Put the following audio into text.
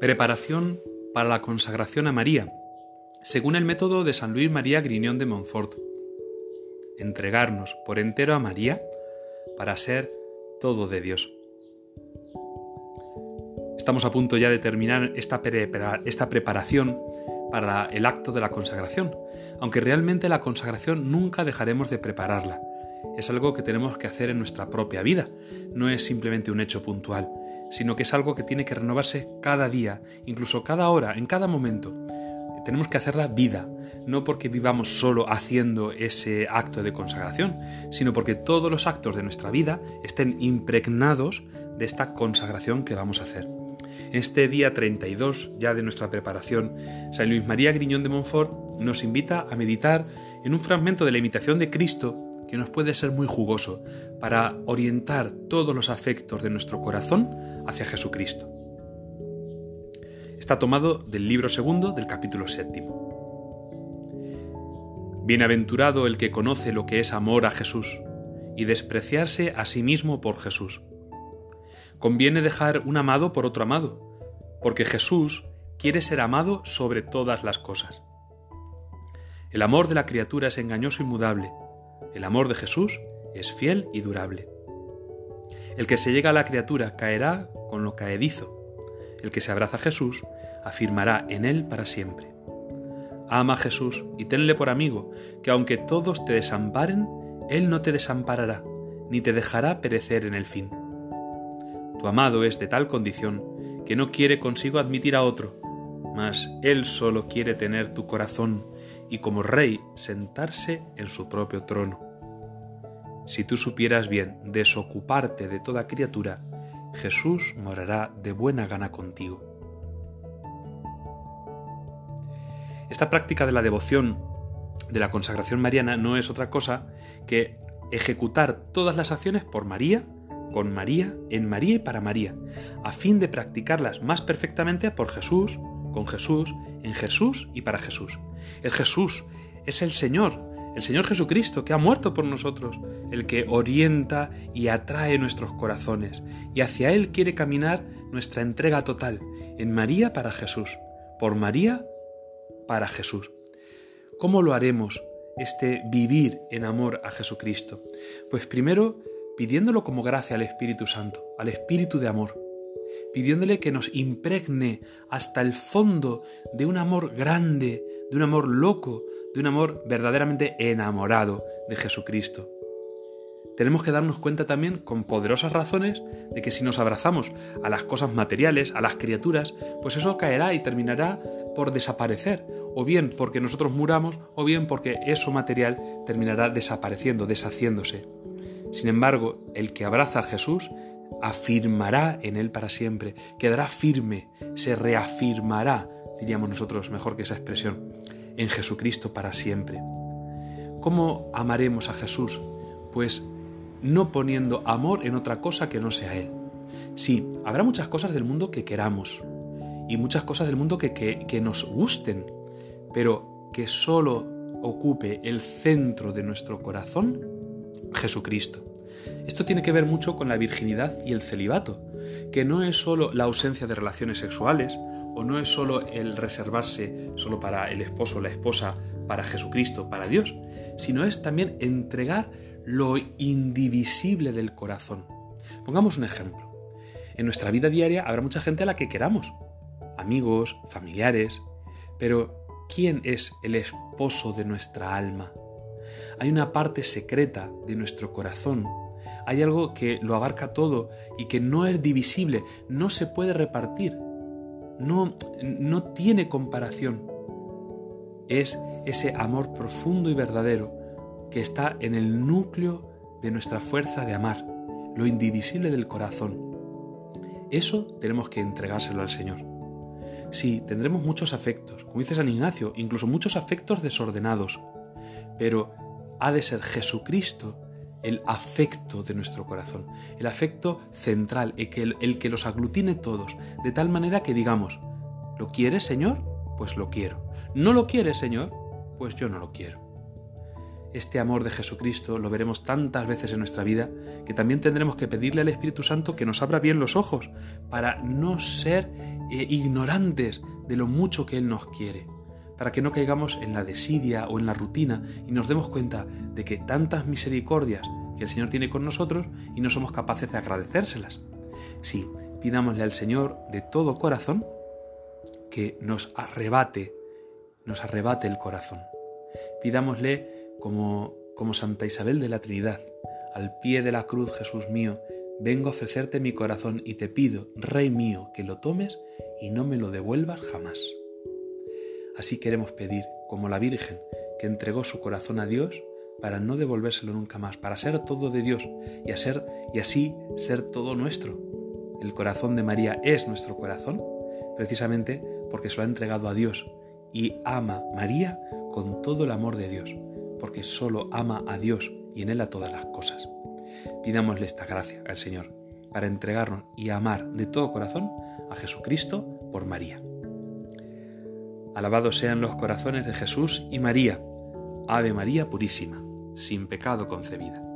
Preparación para la consagración a María, según el método de San Luis María Griñón de Montfort. Entregarnos por entero a María para ser todo de Dios. Estamos a punto ya de terminar esta, esta preparación para el acto de la consagración, aunque realmente la consagración nunca dejaremos de prepararla. Es algo que tenemos que hacer en nuestra propia vida, no es simplemente un hecho puntual sino que es algo que tiene que renovarse cada día, incluso cada hora, en cada momento. Tenemos que hacerla vida, no porque vivamos solo haciendo ese acto de consagración, sino porque todos los actos de nuestra vida estén impregnados de esta consagración que vamos a hacer. Este día 32 ya de nuestra preparación, San Luis María Griñón de Montfort nos invita a meditar en un fragmento de la imitación de Cristo que nos puede ser muy jugoso para orientar todos los afectos de nuestro corazón hacia Jesucristo. Está tomado del libro segundo del capítulo séptimo. Bienaventurado el que conoce lo que es amor a Jesús y despreciarse a sí mismo por Jesús. Conviene dejar un amado por otro amado, porque Jesús quiere ser amado sobre todas las cosas. El amor de la criatura es engañoso y mudable, el amor de Jesús es fiel y durable. El que se llega a la criatura caerá con lo caedizo. El que se abraza a Jesús afirmará en él para siempre. Ama a Jesús y tenle por amigo, que aunque todos te desamparen, Él no te desamparará, ni te dejará perecer en el fin. Tu amado es de tal condición que no quiere consigo admitir a otro, mas Él solo quiere tener tu corazón y como rey sentarse en su propio trono. Si tú supieras bien desocuparte de toda criatura, Jesús morará de buena gana contigo. Esta práctica de la devoción, de la consagración mariana, no es otra cosa que ejecutar todas las acciones por María, con María, en María y para María, a fin de practicarlas más perfectamente por Jesús, con Jesús, en Jesús y para Jesús. El Jesús es el Señor, el Señor Jesucristo, que ha muerto por nosotros, el que orienta y atrae nuestros corazones, y hacia Él quiere caminar nuestra entrega total, en María para Jesús, por María para Jesús. ¿Cómo lo haremos este vivir en amor a Jesucristo? Pues primero pidiéndolo como gracia al Espíritu Santo, al Espíritu de amor pidiéndole que nos impregne hasta el fondo de un amor grande, de un amor loco, de un amor verdaderamente enamorado de Jesucristo. Tenemos que darnos cuenta también, con poderosas razones, de que si nos abrazamos a las cosas materiales, a las criaturas, pues eso caerá y terminará por desaparecer, o bien porque nosotros muramos, o bien porque eso material terminará desapareciendo, deshaciéndose. Sin embargo, el que abraza a Jesús afirmará en Él para siempre, quedará firme, se reafirmará, diríamos nosotros mejor que esa expresión, en Jesucristo para siempre. ¿Cómo amaremos a Jesús? Pues no poniendo amor en otra cosa que no sea Él. Sí, habrá muchas cosas del mundo que queramos y muchas cosas del mundo que, que nos gusten, pero que solo ocupe el centro de nuestro corazón Jesucristo. Esto tiene que ver mucho con la virginidad y el celibato, que no es solo la ausencia de relaciones sexuales, o no es solo el reservarse solo para el esposo o la esposa, para Jesucristo, para Dios, sino es también entregar lo indivisible del corazón. Pongamos un ejemplo. En nuestra vida diaria habrá mucha gente a la que queramos, amigos, familiares, pero ¿quién es el esposo de nuestra alma? Hay una parte secreta de nuestro corazón hay algo que lo abarca todo y que no es divisible, no se puede repartir, no, no tiene comparación. Es ese amor profundo y verdadero que está en el núcleo de nuestra fuerza de amar, lo indivisible del corazón. Eso tenemos que entregárselo al Señor. Sí, tendremos muchos afectos, como dice San Ignacio, incluso muchos afectos desordenados, pero ha de ser Jesucristo el afecto de nuestro corazón, el afecto central, el que, los aglutine todos, de tal manera que digamos, ¿lo quieres, Señor? Pues lo quiero. ¿No lo quieres, Señor? Pues yo no lo quiero. Este amor de Jesucristo lo veremos tantas veces en nuestra vida que también tendremos que pedirle al Espíritu Santo que nos abra bien los ojos para no ser eh, ignorantes de lo mucho que Él nos quiere, para que no caigamos en la desidia o en la rutina y nos demos cuenta de que tantas misericordias que el Señor tiene con nosotros y no somos capaces de agradecérselas. Sí, pidámosle al Señor de todo corazón que nos arrebate, nos arrebate el corazón. Pidámosle como, como Santa Isabel de la Trinidad, al pie de la cruz, Jesús mío, vengo a ofrecerte mi corazón y te pido, Rey mío, que lo tomes y no me lo devuelvas jamás. Así queremos pedir, como la Virgen, que entregó su corazón a Dios para no devolvérselo nunca más, para ser todo de Dios y, y así ser todo nuestro. El corazón de María es nuestro corazón, precisamente porque se lo ha entregado a Dios y ama María con todo el amor de Dios, porque solo ama a Dios y en Él a todas las cosas. Pidámosle esta gracia al Señor para entregarnos y amar de todo corazón a Jesucristo por María. Alabados sean los corazones de Jesús y María. Ave María Purísima, sin pecado concebida.